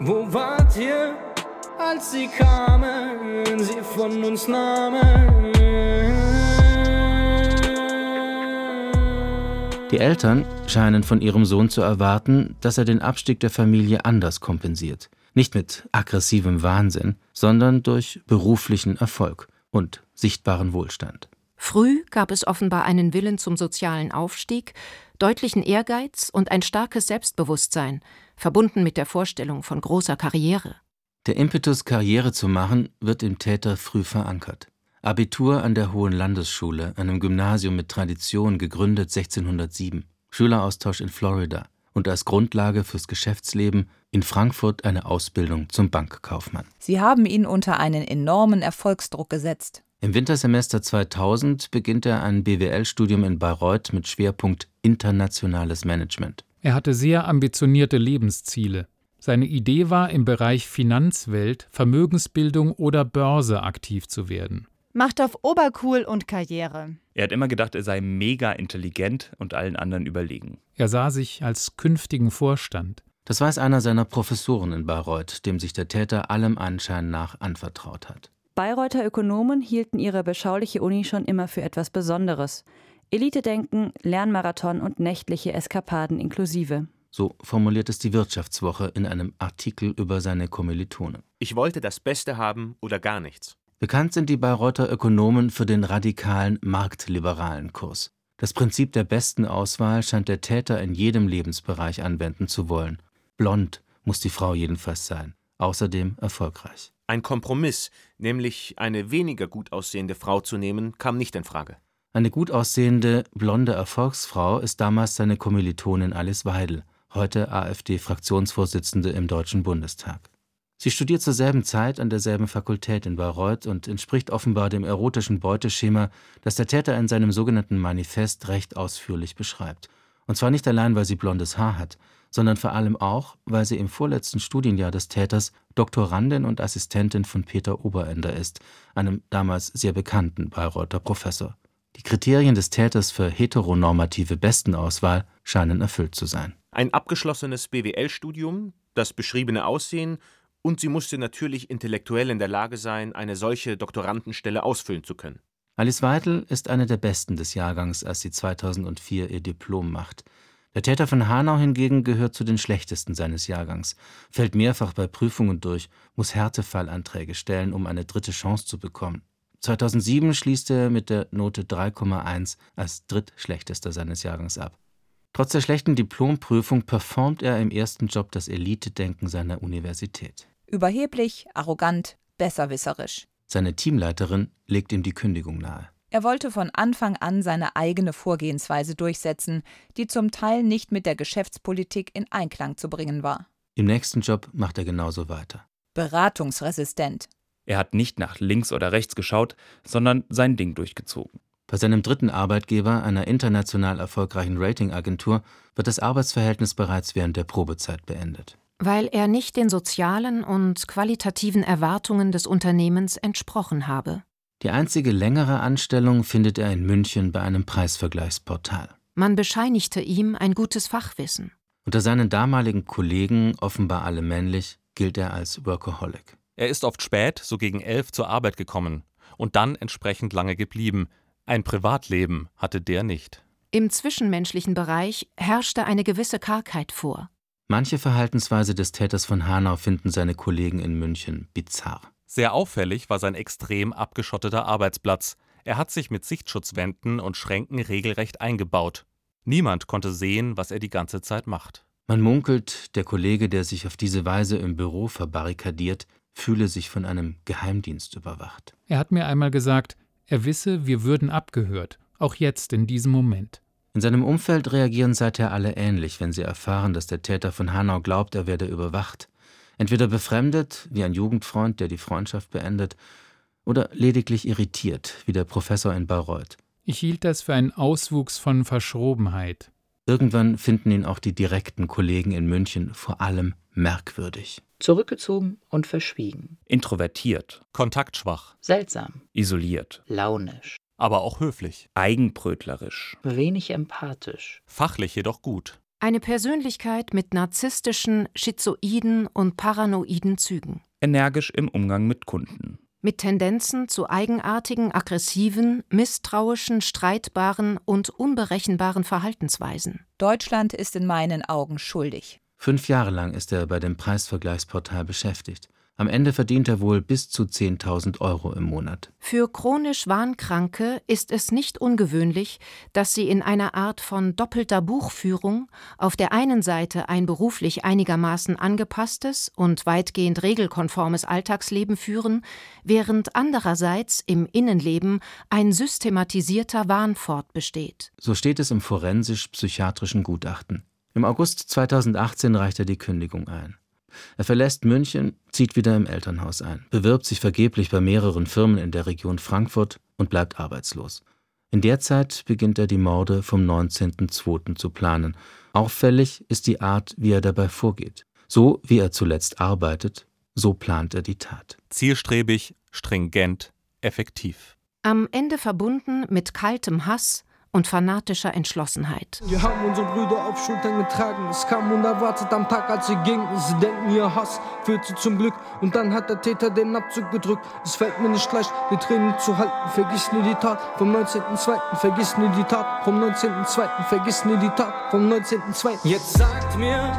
wo wart ihr, als sie kamen, sie von uns nahmen? Die Eltern scheinen von ihrem Sohn zu erwarten, dass er den Abstieg der Familie anders kompensiert. Nicht mit aggressivem Wahnsinn, sondern durch beruflichen Erfolg und sichtbaren Wohlstand. Früh gab es offenbar einen Willen zum sozialen Aufstieg, deutlichen Ehrgeiz und ein starkes Selbstbewusstsein, verbunden mit der Vorstellung von großer Karriere. Der Impetus, Karriere zu machen, wird im Täter früh verankert. Abitur an der Hohen Landesschule, einem Gymnasium mit Tradition, gegründet 1607, Schüleraustausch in Florida und als Grundlage fürs Geschäftsleben in Frankfurt eine Ausbildung zum Bankkaufmann. Sie haben ihn unter einen enormen Erfolgsdruck gesetzt. Im Wintersemester 2000 beginnt er ein BWL-Studium in Bayreuth mit Schwerpunkt internationales Management. Er hatte sehr ambitionierte Lebensziele. Seine Idee war, im Bereich Finanzwelt, Vermögensbildung oder Börse aktiv zu werden. Macht auf Obercool und Karriere. Er hat immer gedacht, er sei mega intelligent und allen anderen überlegen. Er sah sich als künftigen Vorstand. Das weiß einer seiner Professoren in Bayreuth, dem sich der Täter allem Anschein nach anvertraut hat. Bayreuther Ökonomen hielten ihre beschauliche Uni schon immer für etwas Besonderes. Elitedenken, Lernmarathon und nächtliche Eskapaden inklusive. So formuliert es die Wirtschaftswoche in einem Artikel über seine Kommilitone. Ich wollte das Beste haben oder gar nichts. Bekannt sind die Bayreuther Ökonomen für den radikalen marktliberalen Kurs. Das Prinzip der besten Auswahl scheint der Täter in jedem Lebensbereich anwenden zu wollen. Blond muss die Frau jedenfalls sein, außerdem erfolgreich. Ein Kompromiss, nämlich eine weniger gut aussehende Frau zu nehmen, kam nicht in Frage. Eine gut aussehende, blonde Erfolgsfrau ist damals seine Kommilitonin Alice Weidel, heute AfD-Fraktionsvorsitzende im Deutschen Bundestag. Sie studiert zur selben Zeit an derselben Fakultät in Bayreuth und entspricht offenbar dem erotischen Beuteschema, das der Täter in seinem sogenannten Manifest recht ausführlich beschreibt. Und zwar nicht allein, weil sie blondes Haar hat, sondern vor allem auch, weil sie im vorletzten Studienjahr des Täters Doktorandin und Assistentin von Peter Oberender ist, einem damals sehr bekannten Bayreuther Professor. Die Kriterien des Täters für heteronormative Bestenauswahl scheinen erfüllt zu sein. Ein abgeschlossenes BWL-Studium, das beschriebene Aussehen und sie musste natürlich intellektuell in der Lage sein, eine solche Doktorandenstelle ausfüllen zu können. Alice Weidel ist eine der Besten des Jahrgangs, als sie 2004 ihr Diplom macht. Der Täter von Hanau hingegen gehört zu den Schlechtesten seines Jahrgangs, fällt mehrfach bei Prüfungen durch, muss Härtefallanträge stellen, um eine dritte Chance zu bekommen. 2007 schließt er mit der Note 3,1 als drittschlechtester seines Jahrgangs ab. Trotz der schlechten Diplomprüfung performt er im ersten Job das Elitedenken seiner Universität. Überheblich, arrogant, besserwisserisch. Seine Teamleiterin legt ihm die Kündigung nahe. Er wollte von Anfang an seine eigene Vorgehensweise durchsetzen, die zum Teil nicht mit der Geschäftspolitik in Einklang zu bringen war. Im nächsten Job macht er genauso weiter. Beratungsresistent. Er hat nicht nach links oder rechts geschaut, sondern sein Ding durchgezogen. Bei seinem dritten Arbeitgeber, einer international erfolgreichen Ratingagentur, wird das Arbeitsverhältnis bereits während der Probezeit beendet. Weil er nicht den sozialen und qualitativen Erwartungen des Unternehmens entsprochen habe. Die einzige längere Anstellung findet er in München bei einem Preisvergleichsportal. Man bescheinigte ihm ein gutes Fachwissen. Unter seinen damaligen Kollegen, offenbar alle männlich, gilt er als Workaholic. Er ist oft spät, so gegen elf, zur Arbeit gekommen und dann entsprechend lange geblieben. Ein Privatleben hatte der nicht. Im zwischenmenschlichen Bereich herrschte eine gewisse Kargheit vor. Manche Verhaltensweise des Täters von Hanau finden seine Kollegen in München bizarr. Sehr auffällig war sein extrem abgeschotteter Arbeitsplatz. Er hat sich mit Sichtschutzwänden und Schränken regelrecht eingebaut. Niemand konnte sehen, was er die ganze Zeit macht. Man munkelt, der Kollege, der sich auf diese Weise im Büro verbarrikadiert, fühle sich von einem Geheimdienst überwacht. Er hat mir einmal gesagt, er wisse, wir würden abgehört, auch jetzt in diesem Moment. In seinem Umfeld reagieren seither alle ähnlich, wenn sie erfahren, dass der Täter von Hanau glaubt, er werde überwacht. Entweder befremdet, wie ein Jugendfreund, der die Freundschaft beendet, oder lediglich irritiert, wie der Professor in Bayreuth. Ich hielt das für einen Auswuchs von Verschrobenheit. Irgendwann finden ihn auch die direkten Kollegen in München vor allem merkwürdig. Zurückgezogen und verschwiegen. Introvertiert. Kontaktschwach. Seltsam. Isoliert. Launisch. Aber auch höflich. Eigenbrötlerisch. Wenig empathisch. Fachlich jedoch gut. Eine Persönlichkeit mit narzisstischen, schizoiden und paranoiden Zügen. Energisch im Umgang mit Kunden. Mit Tendenzen zu eigenartigen, aggressiven, misstrauischen, streitbaren und unberechenbaren Verhaltensweisen. Deutschland ist in meinen Augen schuldig. Fünf Jahre lang ist er bei dem Preisvergleichsportal beschäftigt. Am Ende verdient er wohl bis zu 10.000 Euro im Monat. Für chronisch Wahnkranke ist es nicht ungewöhnlich, dass sie in einer Art von doppelter Buchführung auf der einen Seite ein beruflich einigermaßen angepasstes und weitgehend regelkonformes Alltagsleben führen, während andererseits im Innenleben ein systematisierter Wahn fortbesteht. So steht es im forensisch-psychiatrischen Gutachten. Im August 2018 reicht er die Kündigung ein. Er verlässt München, zieht wieder im Elternhaus ein, bewirbt sich vergeblich bei mehreren Firmen in der Region Frankfurt und bleibt arbeitslos. In der Zeit beginnt er die Morde vom 19.02. zu planen. Auffällig ist die Art, wie er dabei vorgeht. So wie er zuletzt arbeitet, so plant er die Tat. Zielstrebig, stringent, effektiv. Am Ende verbunden mit kaltem Hass, und fanatischer Entschlossenheit. Wir haben unsere Brüder auf Schultern getragen. Es kam unerwartet am Tag, als sie gingen. Sie denken, ihr Hass führt sie zum Glück. Und dann hat der Täter den Abzug gedrückt. Es fällt mir nicht leicht, die Tränen zu halten. Vergiss nie die Tat vom 19.02. Vergiss nie die Tat vom 19.02. Vergiss nie die Tat vom 19.02. Jetzt sagt mir,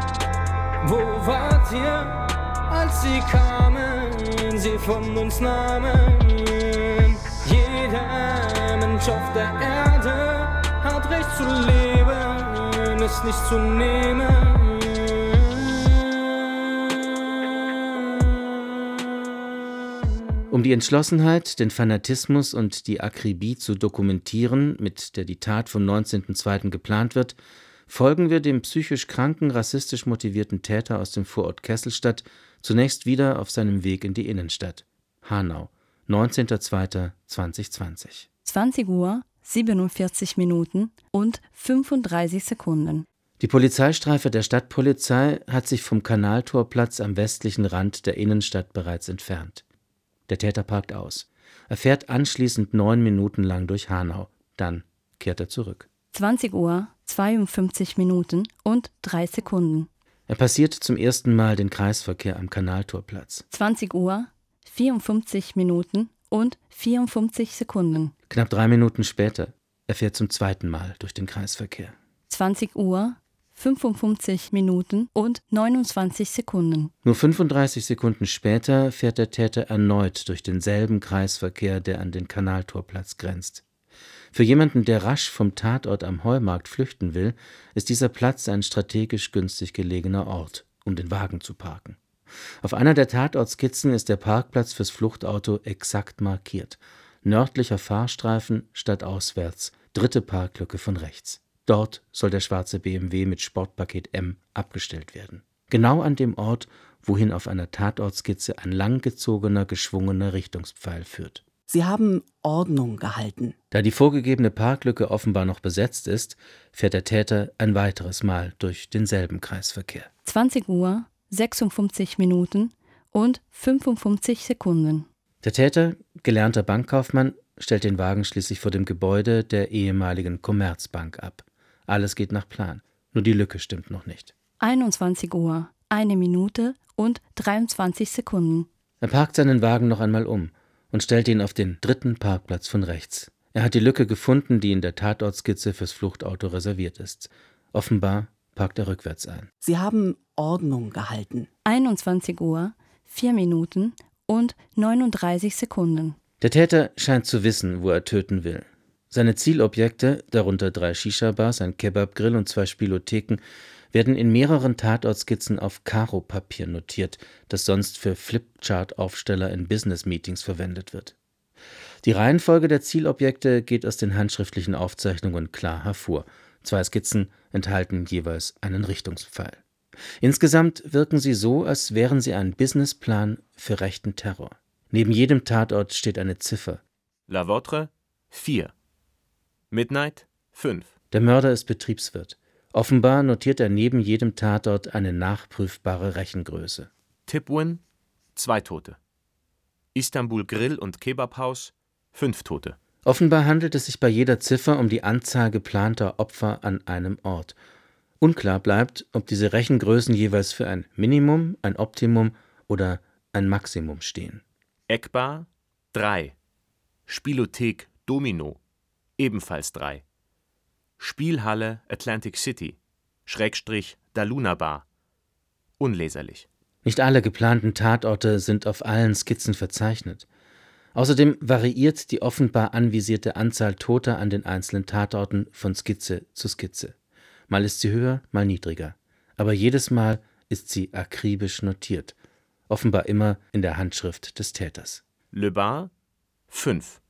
wo wart ihr, als sie kamen, sie von uns nahmen? Jeder Mensch auf der Erde hat Recht zu leben, es nicht zu nehmen. Um die Entschlossenheit, den Fanatismus und die Akribie zu dokumentieren, mit der die Tat vom 19.02. geplant wird, folgen wir dem psychisch kranken, rassistisch motivierten Täter aus dem Vorort Kesselstadt zunächst wieder auf seinem Weg in die Innenstadt. Hanau, 19.02.2020. 20 Uhr 47 Minuten und 35 Sekunden. Die Polizeistreife der Stadtpolizei hat sich vom Kanaltorplatz am westlichen Rand der Innenstadt bereits entfernt. Der Täter parkt aus. Er fährt anschließend neun Minuten lang durch Hanau. Dann kehrt er zurück. 20 Uhr 52 Minuten und 3 Sekunden. Er passiert zum ersten Mal den Kreisverkehr am Kanaltorplatz. 20 Uhr 54 Minuten und 54 Sekunden. Knapp drei Minuten später. Er fährt zum zweiten Mal durch den Kreisverkehr. 20 Uhr, 55 Minuten und 29 Sekunden. Nur 35 Sekunden später fährt der Täter erneut durch denselben Kreisverkehr, der an den Kanaltorplatz grenzt. Für jemanden, der rasch vom Tatort am Heumarkt flüchten will, ist dieser Platz ein strategisch günstig gelegener Ort, um den Wagen zu parken. Auf einer der Tatortskizzen ist der Parkplatz fürs Fluchtauto exakt markiert. Nördlicher Fahrstreifen statt auswärts, dritte Parklücke von rechts. Dort soll der schwarze BMW mit Sportpaket M abgestellt werden. Genau an dem Ort, wohin auf einer Tatortskizze ein langgezogener, geschwungener Richtungspfeil führt. Sie haben Ordnung gehalten. Da die vorgegebene Parklücke offenbar noch besetzt ist, fährt der Täter ein weiteres Mal durch denselben Kreisverkehr. 20 Uhr, 56 Minuten und 55 Sekunden. Der Täter, gelernter Bankkaufmann, stellt den Wagen schließlich vor dem Gebäude der ehemaligen Commerzbank ab. Alles geht nach Plan, nur die Lücke stimmt noch nicht. 21 Uhr, eine Minute und 23 Sekunden. Er parkt seinen Wagen noch einmal um und stellt ihn auf den dritten Parkplatz von rechts. Er hat die Lücke gefunden, die in der Tatortskizze fürs Fluchtauto reserviert ist. Offenbar parkt er rückwärts ein. Sie haben Ordnung gehalten. 21 Uhr, 4 Minuten und 39 Sekunden. Der Täter scheint zu wissen, wo er töten will. Seine Zielobjekte, darunter drei Shisha-Bars, ein Kebab-Grill und zwei Spielotheken, werden in mehreren Tatortskizzen auf Karo-Papier notiert, das sonst für Flipchart-Aufsteller in Business-Meetings verwendet wird. Die Reihenfolge der Zielobjekte geht aus den handschriftlichen Aufzeichnungen klar hervor. Zwei Skizzen enthalten jeweils einen Richtungspfeil. Insgesamt wirken sie so, als wären sie ein Businessplan für rechten Terror. Neben jedem Tatort steht eine Ziffer. La Vôtre 4. Midnight 5. Der Mörder ist Betriebswirt. Offenbar notiert er neben jedem Tatort eine nachprüfbare Rechengröße. Tipwin, zwei Tote. Istanbul Grill und Kebabhaus, fünf Tote. Offenbar handelt es sich bei jeder Ziffer um die Anzahl geplanter Opfer an einem Ort. Unklar bleibt, ob diese Rechengrößen jeweils für ein Minimum, ein Optimum oder ein Maximum stehen. Eckbar 3. Spielothek Domino, ebenfalls 3. Spielhalle Atlantic City, Schrägstrich Daluna Bar. Unleserlich. Nicht alle geplanten Tatorte sind auf allen Skizzen verzeichnet. Außerdem variiert die offenbar anvisierte Anzahl Toter an den einzelnen Tatorten von Skizze zu Skizze. Mal ist sie höher, mal niedriger. Aber jedes Mal ist sie akribisch notiert. Offenbar immer in der Handschrift des Täters. Le Bar 5.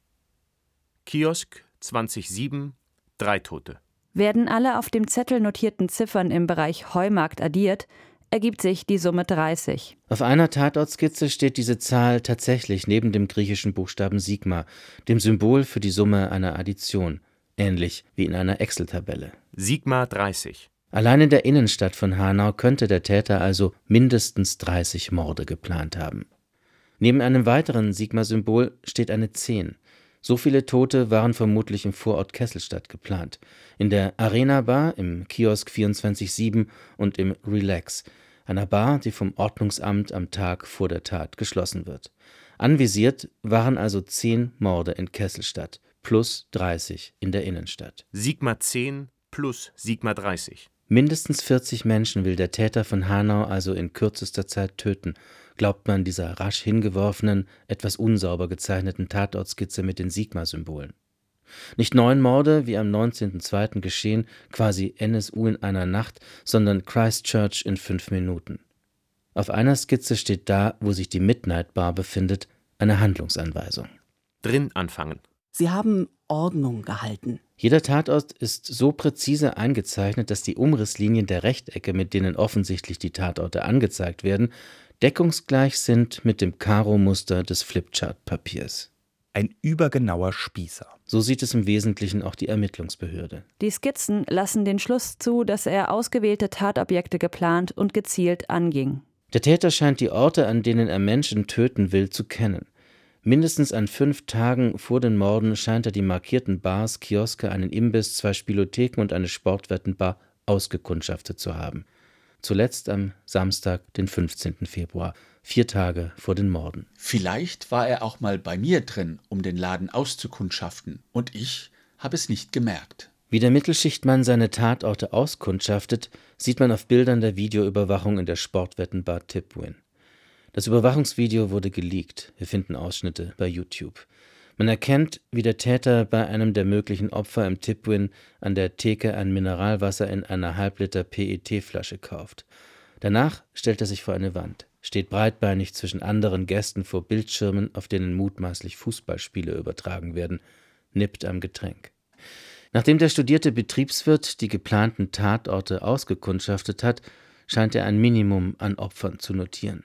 Kiosk 207, drei Tote. Werden alle auf dem Zettel notierten Ziffern im Bereich Heumarkt addiert, ergibt sich die Summe 30. Auf einer Tatortskizze steht diese Zahl tatsächlich neben dem griechischen Buchstaben Sigma, dem Symbol für die Summe einer Addition, ähnlich wie in einer Excel-Tabelle. Sigma 30. Allein in der Innenstadt von Hanau könnte der Täter also mindestens 30 Morde geplant haben. Neben einem weiteren Sigma-Symbol steht eine 10. So viele Tote waren vermutlich im Vorort Kesselstadt geplant. In der Arena Bar, im Kiosk 24-7 und im Relax, einer Bar, die vom Ordnungsamt am Tag vor der Tat geschlossen wird. Anvisiert waren also zehn Morde in Kesselstadt plus 30 in der Innenstadt. Sigma 10 plus Sigma 30. Mindestens 40 Menschen will der Täter von Hanau also in kürzester Zeit töten glaubt man dieser rasch hingeworfenen, etwas unsauber gezeichneten Tatortskizze mit den Sigma-Symbolen. Nicht neun Morde, wie am 19.02. geschehen, quasi NSU in einer Nacht, sondern Christchurch in fünf Minuten. Auf einer Skizze steht da, wo sich die Midnight Bar befindet, eine Handlungsanweisung. Drin anfangen. Sie haben Ordnung gehalten. Jeder Tatort ist so präzise eingezeichnet, dass die Umrisslinien der Rechtecke, mit denen offensichtlich die Tatorte angezeigt werden, deckungsgleich sind mit dem Karo-Muster des Flipchart-Papiers. Ein übergenauer Spießer. So sieht es im Wesentlichen auch die Ermittlungsbehörde. Die Skizzen lassen den Schluss zu, dass er ausgewählte Tatobjekte geplant und gezielt anging. Der Täter scheint die Orte, an denen er Menschen töten will, zu kennen. Mindestens an fünf Tagen vor den Morden scheint er die markierten Bars, Kioske, einen Imbiss, zwei Spielotheken und eine Sportwettenbar ausgekundschaftet zu haben. zuletzt am Samstag, den 15. Februar, vier Tage vor den Morden. Vielleicht war er auch mal bei mir drin, um den Laden auszukundschaften, und ich habe es nicht gemerkt. Wie der Mittelschichtmann seine Tatorte auskundschaftet, sieht man auf Bildern der Videoüberwachung in der Sportwettenbar Tipwin. Das Überwachungsvideo wurde geleakt. Wir finden Ausschnitte bei YouTube. Man erkennt, wie der Täter bei einem der möglichen Opfer im Tipwin an der Theke ein Mineralwasser in einer Halbliter PET-Flasche kauft. Danach stellt er sich vor eine Wand, steht breitbeinig zwischen anderen Gästen vor Bildschirmen, auf denen mutmaßlich Fußballspiele übertragen werden, nippt am Getränk. Nachdem der studierte Betriebswirt die geplanten Tatorte ausgekundschaftet hat, scheint er ein Minimum an Opfern zu notieren.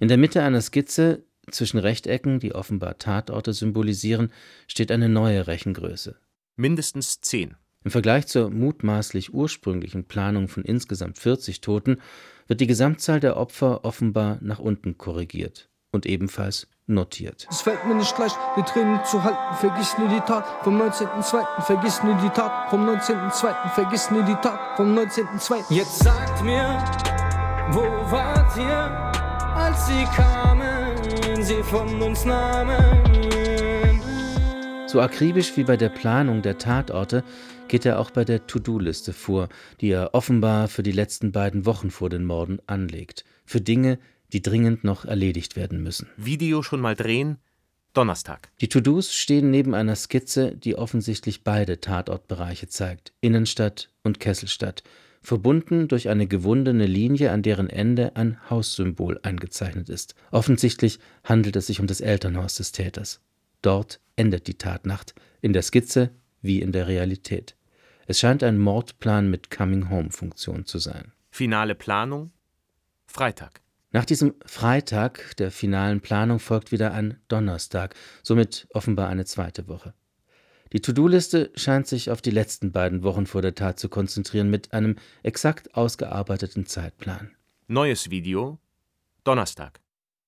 In der Mitte einer Skizze zwischen Rechtecken, die offenbar Tatorte symbolisieren, steht eine neue Rechengröße. Mindestens zehn. Im Vergleich zur mutmaßlich ursprünglichen Planung von insgesamt 40 Toten wird die Gesamtzahl der Opfer offenbar nach unten korrigiert und ebenfalls notiert. Es fällt mir nicht leicht, die Tränen zu halten. Vergiss nie die Tat vom 19.02. Vergiss nie die Tat vom 19.02. Vergiss nie die Tat vom 19.02. Jetzt sagt mir, wo wart ihr? Als sie kamen, sie von uns nahmen. So akribisch wie bei der Planung der Tatorte geht er auch bei der To-Do-Liste vor, die er offenbar für die letzten beiden Wochen vor den Morden anlegt. Für Dinge, die dringend noch erledigt werden müssen. Video schon mal drehen? Donnerstag. Die To-Dos stehen neben einer Skizze, die offensichtlich beide Tatortbereiche zeigt: Innenstadt und Kesselstadt verbunden durch eine gewundene Linie, an deren Ende ein Haussymbol eingezeichnet ist. Offensichtlich handelt es sich um das Elternhaus des Täters. Dort endet die Tatnacht, in der Skizze wie in der Realität. Es scheint ein Mordplan mit Coming-Home-Funktion zu sein. Finale Planung? Freitag. Nach diesem Freitag der finalen Planung folgt wieder ein Donnerstag, somit offenbar eine zweite Woche. Die To-Do-Liste scheint sich auf die letzten beiden Wochen vor der Tat zu konzentrieren mit einem exakt ausgearbeiteten Zeitplan. Neues Video Donnerstag.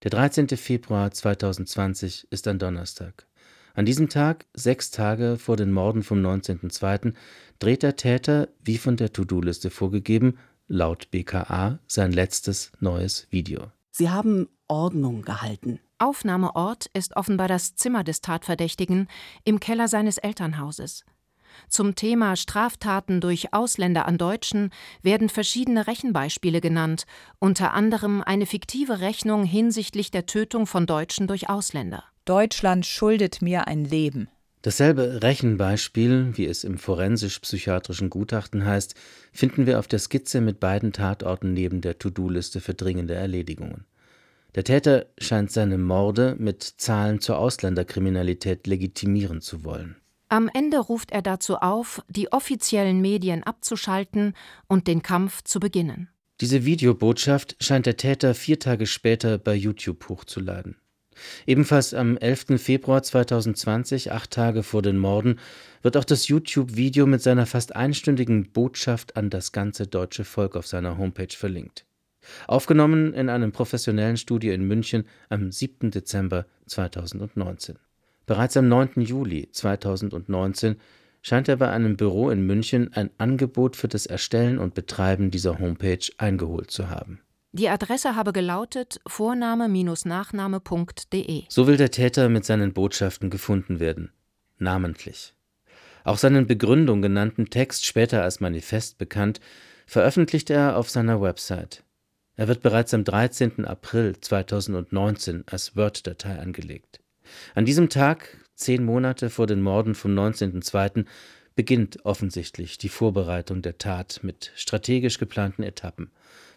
Der 13. Februar 2020 ist ein Donnerstag. An diesem Tag, sechs Tage vor den Morden vom 19.02., dreht der Täter, wie von der To-Do-Liste vorgegeben, laut BKA sein letztes neues Video. Sie haben Ordnung gehalten. Aufnahmeort ist offenbar das Zimmer des Tatverdächtigen im Keller seines Elternhauses. Zum Thema Straftaten durch Ausländer an Deutschen werden verschiedene Rechenbeispiele genannt, unter anderem eine fiktive Rechnung hinsichtlich der Tötung von Deutschen durch Ausländer. Deutschland schuldet mir ein Leben. Dasselbe Rechenbeispiel, wie es im forensisch-psychiatrischen Gutachten heißt, finden wir auf der Skizze mit beiden Tatorten neben der To-Do-Liste für dringende Erledigungen. Der Täter scheint seine Morde mit Zahlen zur Ausländerkriminalität legitimieren zu wollen. Am Ende ruft er dazu auf, die offiziellen Medien abzuschalten und den Kampf zu beginnen. Diese Videobotschaft scheint der Täter vier Tage später bei YouTube hochzuladen. Ebenfalls am 11. Februar 2020, acht Tage vor den Morden, wird auch das YouTube-Video mit seiner fast einstündigen Botschaft an das ganze deutsche Volk auf seiner Homepage verlinkt. Aufgenommen in einem professionellen Studio in München am 7. Dezember 2019. Bereits am 9. Juli 2019 scheint er bei einem Büro in München ein Angebot für das Erstellen und Betreiben dieser Homepage eingeholt zu haben. Die Adresse habe gelautet vorname-nachname.de. So will der Täter mit seinen Botschaften gefunden werden. Namentlich. Auch seinen Begründung genannten Text, später als Manifest bekannt, veröffentlicht er auf seiner Website. Er wird bereits am 13. April 2019 als Word-Datei angelegt. An diesem Tag, zehn Monate vor den Morden vom 19.02., beginnt offensichtlich die Vorbereitung der Tat mit strategisch geplanten Etappen.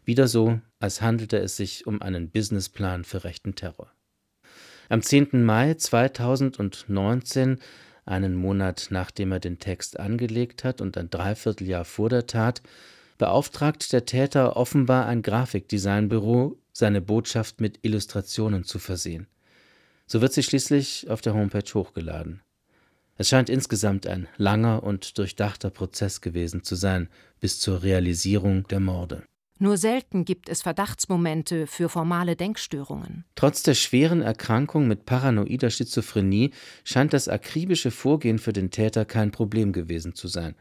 Wieder so, als handelte es sich um einen Businessplan für rechten Terror. Am 10. Mai 2019, einen Monat nachdem er den Text angelegt hat und ein Dreivierteljahr vor der Tat, beauftragt der Täter offenbar ein Grafikdesignbüro, seine Botschaft mit Illustrationen zu versehen. So wird sie schließlich auf der Homepage hochgeladen. Es scheint insgesamt ein langer und durchdachter Prozess gewesen zu sein, bis zur Realisierung der Morde. Nur selten gibt es Verdachtsmomente für formale Denkstörungen. Trotz der schweren Erkrankung mit paranoider Schizophrenie scheint das akribische Vorgehen für den Täter kein Problem gewesen zu sein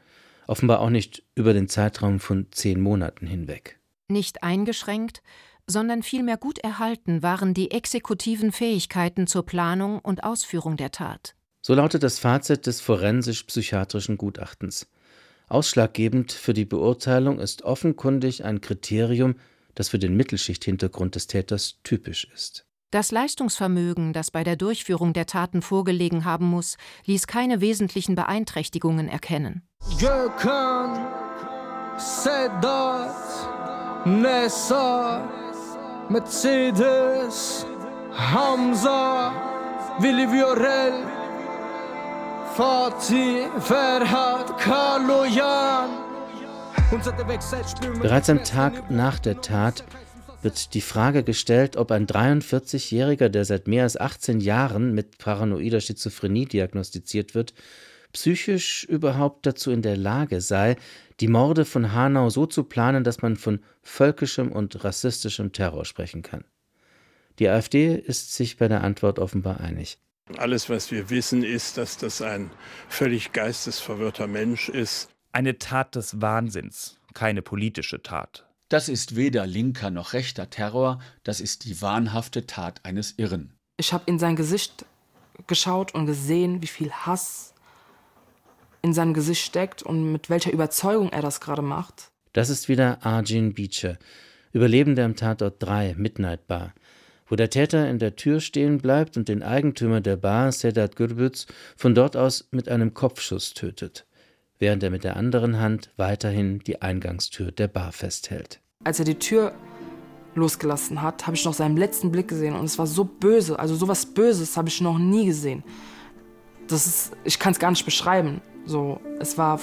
offenbar auch nicht über den Zeitraum von zehn Monaten hinweg. Nicht eingeschränkt, sondern vielmehr gut erhalten waren die exekutiven Fähigkeiten zur Planung und Ausführung der Tat. So lautet das Fazit des forensisch-psychiatrischen Gutachtens. Ausschlaggebend für die Beurteilung ist offenkundig ein Kriterium, das für den Mittelschichthintergrund des Täters typisch ist. Das Leistungsvermögen, das bei der Durchführung der Taten vorgelegen haben muss, ließ keine wesentlichen Beeinträchtigungen erkennen. Gökhan, Sedat, Nessa, Mercedes, Hamza, Willi Viorel, Fatih, Ferhat, Kaloyan. Bereits am Tag nach der Tat wird die Frage gestellt, ob ein 43-Jähriger, der seit mehr als 18 Jahren mit paranoider Schizophrenie diagnostiziert wird, psychisch überhaupt dazu in der Lage sei, die Morde von Hanau so zu planen, dass man von völkischem und rassistischem Terror sprechen kann. Die AfD ist sich bei der Antwort offenbar einig. Alles, was wir wissen, ist, dass das ein völlig geistesverwirrter Mensch ist. Eine Tat des Wahnsinns, keine politische Tat. Das ist weder linker noch rechter Terror, das ist die wahnhafte Tat eines Irren. Ich habe in sein Gesicht geschaut und gesehen, wie viel Hass in seinem Gesicht steckt und mit welcher Überzeugung er das gerade macht. Das ist wieder Arjun Beecher, Überlebender im Tatort 3, Midnight Bar, wo der Täter in der Tür stehen bleibt und den Eigentümer der Bar, Sedat Gürbüz, von dort aus mit einem Kopfschuss tötet während er mit der anderen Hand weiterhin die Eingangstür der Bar festhält. Als er die Tür losgelassen hat, habe ich noch seinen letzten Blick gesehen und es war so böse, also sowas Böses habe ich noch nie gesehen. Das ist, ich kann es gar nicht beschreiben. So, es war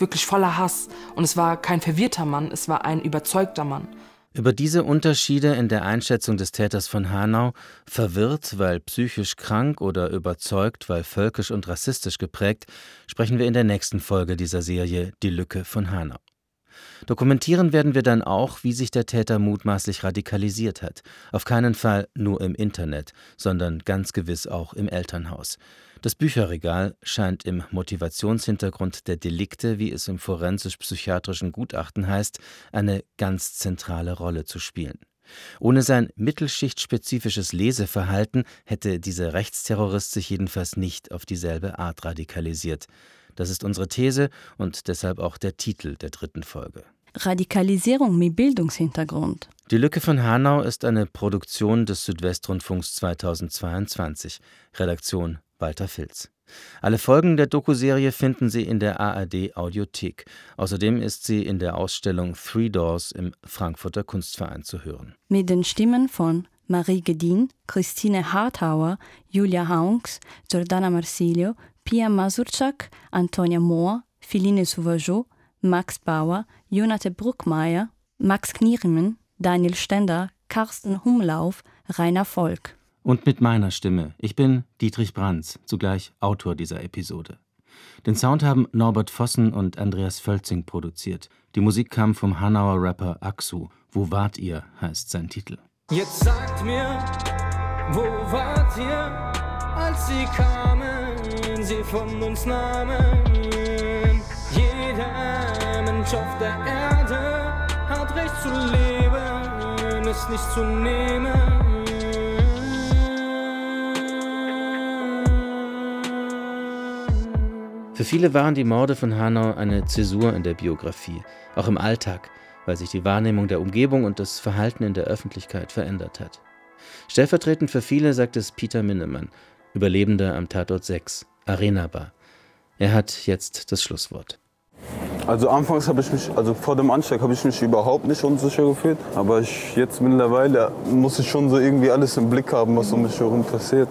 wirklich voller Hass und es war kein verwirrter Mann, es war ein überzeugter Mann. Über diese Unterschiede in der Einschätzung des Täters von Hanau, verwirrt, weil psychisch krank oder überzeugt, weil völkisch und rassistisch geprägt, sprechen wir in der nächsten Folge dieser Serie Die Lücke von Hanau. Dokumentieren werden wir dann auch, wie sich der Täter mutmaßlich radikalisiert hat. Auf keinen Fall nur im Internet, sondern ganz gewiss auch im Elternhaus. Das Bücherregal scheint im Motivationshintergrund der Delikte, wie es im forensisch-psychiatrischen Gutachten heißt, eine ganz zentrale Rolle zu spielen. Ohne sein mittelschichtspezifisches Leseverhalten hätte dieser Rechtsterrorist sich jedenfalls nicht auf dieselbe Art radikalisiert. Das ist unsere These und deshalb auch der Titel der dritten Folge. Radikalisierung mit Bildungshintergrund. Die Lücke von Hanau ist eine Produktion des Südwestrundfunks 2022. Redaktion Walter Filz. Alle Folgen der Dokuserie finden Sie in der ARD Audiothek. Außerdem ist sie in der Ausstellung Three Doors im Frankfurter Kunstverein zu hören. Mit den Stimmen von Marie Gedin, Christine Harthauer, Julia Haunks, Giordana Marsilio, Pia Masurczak, Antonia Mohr, Philine Sauvageau, Max Bauer, Jonathan Bruckmeier, Max Knieriemen, Daniel Stender, Carsten Humlauf, Rainer Volk und mit meiner Stimme. Ich bin Dietrich Brands, zugleich Autor dieser Episode. Den Sound haben Norbert Vossen und Andreas Völzing produziert. Die Musik kam vom Hanauer Rapper Aksu. Wo wart ihr, heißt sein Titel. Jetzt sagt mir, wo wart ihr, als sie kamen, sie von uns nahmen. Jeder Mensch auf der Erde hat Recht zu leben, es nicht zu nehmen. Für viele waren die Morde von Hanau eine Zäsur in der Biografie, auch im Alltag, weil sich die Wahrnehmung der Umgebung und das Verhalten in der Öffentlichkeit verändert hat. Stellvertretend für viele sagt es Peter Minnemann, Überlebender am Tatort 6, Arena Bar. Er hat jetzt das Schlusswort. Also anfangs habe ich mich, also vor dem Anschlag habe ich mich überhaupt nicht unsicher gefühlt. Aber ich, jetzt mittlerweile muss ich schon so irgendwie alles im Blick haben, was um mich herum passiert.